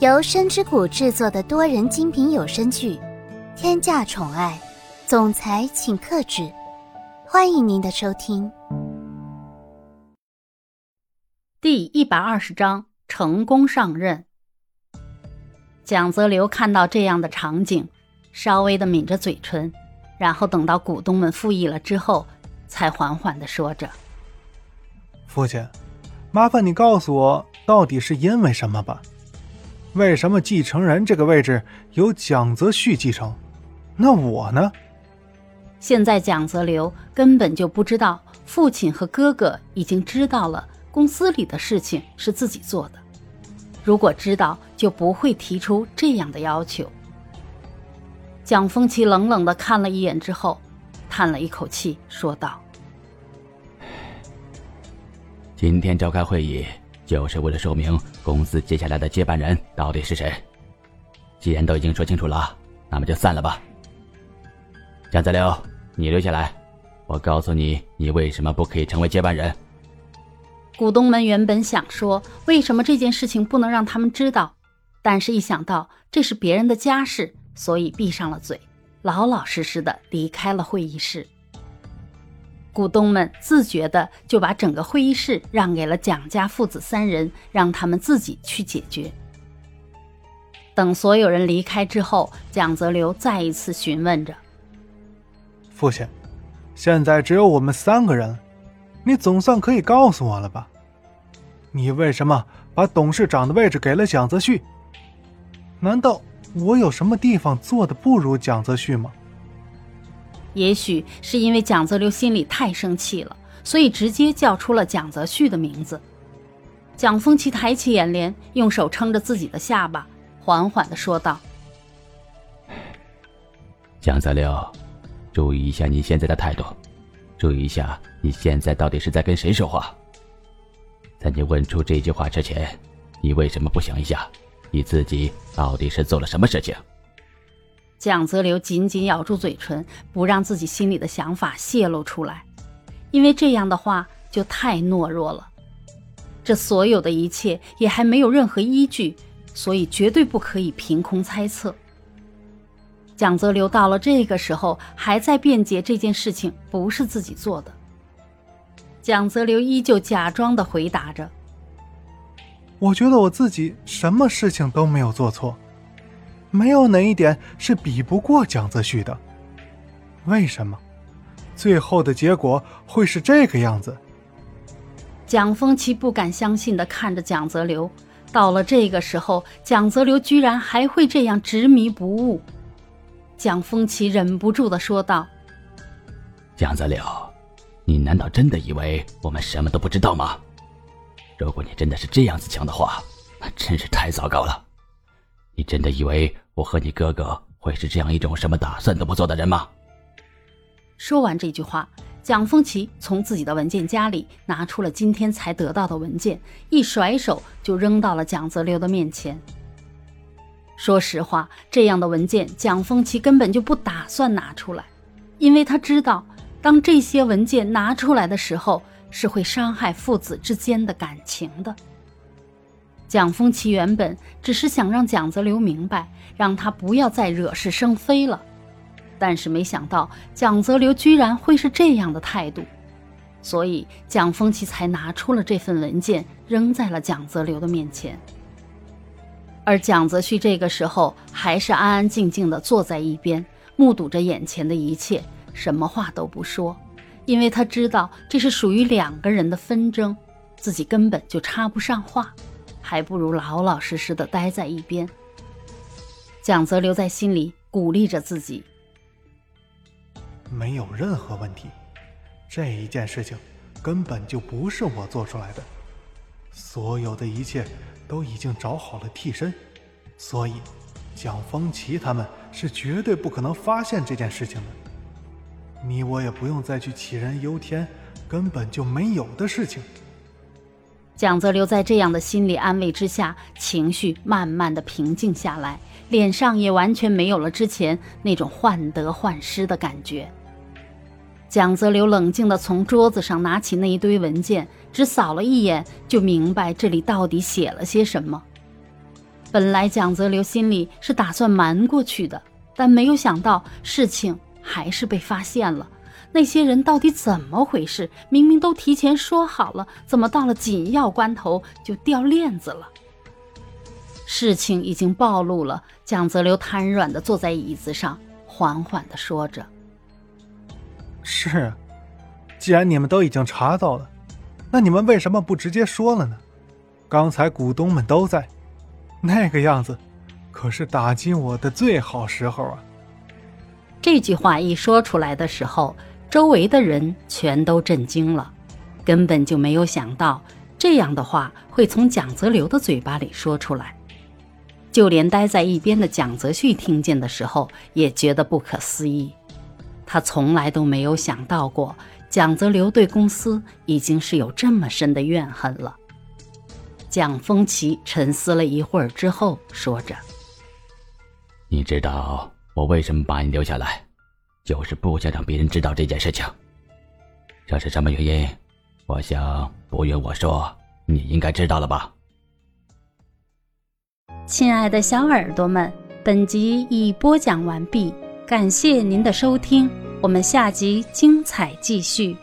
由深之谷制作的多人精品有声剧《天价宠爱总裁请克制》，欢迎您的收听。第一百二十章成功上任。蒋泽流看到这样的场景，稍微的抿着嘴唇，然后等到股东们复议了之后，才缓缓的说着：“父亲，麻烦你告诉我，到底是因为什么吧？为什么继承人这个位置由蒋泽旭继承？那我呢？”现在蒋泽流根本就不知道，父亲和哥哥已经知道了公司里的事情是自己做的。如果知道，就不会提出这样的要求。蒋风奇冷冷的看了一眼之后，叹了一口气，说道：“今天召开会议，就是为了说明公司接下来的接班人到底是谁。既然都已经说清楚了，那么就散了吧。蒋泽流，你留下来，我告诉你，你为什么不可以成为接班人。”股东们原本想说，为什么这件事情不能让他们知道？但是，一想到这是别人的家事，所以闭上了嘴，老老实实的离开了会议室。股东们自觉的就把整个会议室让给了蒋家父子三人，让他们自己去解决。等所有人离开之后，蒋泽流再一次询问着：“父亲，现在只有我们三个人，你总算可以告诉我了吧？”你为什么把董事长的位置给了蒋泽旭？难道我有什么地方做的不如蒋泽旭吗？也许是因为蒋泽流心里太生气了，所以直接叫出了蒋泽旭的名字。蒋风奇抬起眼帘，用手撑着自己的下巴，缓缓的说道：“蒋泽流，注意一下你现在的态度，注意一下你现在到底是在跟谁说话。”在你问出这句话之前，你为什么不想一下，你自己到底是做了什么事情？蒋泽流紧紧咬住嘴唇，不让自己心里的想法泄露出来，因为这样的话就太懦弱了。这所有的一切也还没有任何依据，所以绝对不可以凭空猜测。蒋泽流到了这个时候，还在辩解这件事情不是自己做的。蒋泽流依旧假装的回答着：“我觉得我自己什么事情都没有做错，没有哪一点是比不过蒋泽旭的。为什么最后的结果会是这个样子？”蒋风奇不敢相信的看着蒋泽流，到了这个时候，蒋泽流居然还会这样执迷不悟。蒋风奇忍不住的说道：“蒋泽流。”你难道真的以为我们什么都不知道吗？如果你真的是这样子想的话，那真是太糟糕了。你真的以为我和你哥哥会是这样一种什么打算都不做的人吗？说完这句话，蒋风奇从自己的文件夹里拿出了今天才得到的文件，一甩手就扔到了蒋泽流的面前。说实话，这样的文件蒋风奇根本就不打算拿出来，因为他知道。当这些文件拿出来的时候，是会伤害父子之间的感情的。蒋风奇原本只是想让蒋泽流明白，让他不要再惹是生非了，但是没想到蒋泽流居然会是这样的态度，所以蒋风奇才拿出了这份文件，扔在了蒋泽流的面前。而蒋泽旭这个时候还是安安静静地坐在一边，目睹着眼前的一切。什么话都不说，因为他知道这是属于两个人的纷争，自己根本就插不上话，还不如老老实实的待在一边。蒋泽留在心里鼓励着自己，没有任何问题，这一件事情根本就不是我做出来的，所有的一切都已经找好了替身，所以蒋风奇他们是绝对不可能发现这件事情的。你我也不用再去杞人忧天，根本就没有的事情。蒋泽流在这样的心理安慰之下，情绪慢慢的平静下来，脸上也完全没有了之前那种患得患失的感觉。蒋泽流冷静的从桌子上拿起那一堆文件，只扫了一眼就明白这里到底写了些什么。本来蒋泽流心里是打算瞒过去的，但没有想到事情还是被发现了。那些人到底怎么回事？明明都提前说好了，怎么到了紧要关头就掉链子了？事情已经暴露了，蒋泽流瘫软的坐在椅子上，缓缓的说着：“是，既然你们都已经查到了，那你们为什么不直接说了呢？刚才股东们都在，那个样子，可是打击我的最好时候啊！”这句话一说出来的时候。周围的人全都震惊了，根本就没有想到这样的话会从蒋泽流的嘴巴里说出来。就连待在一边的蒋泽旭听见的时候，也觉得不可思议。他从来都没有想到过，蒋泽流对公司已经是有这么深的怨恨了。蒋风奇沉思了一会儿之后，说着：“你知道我为什么把你留下来？”就是不想让别人知道这件事情。这是什么原因？我想不用我说，你应该知道了吧。亲爱的小耳朵们，本集已播讲完毕，感谢您的收听，我们下集精彩继续。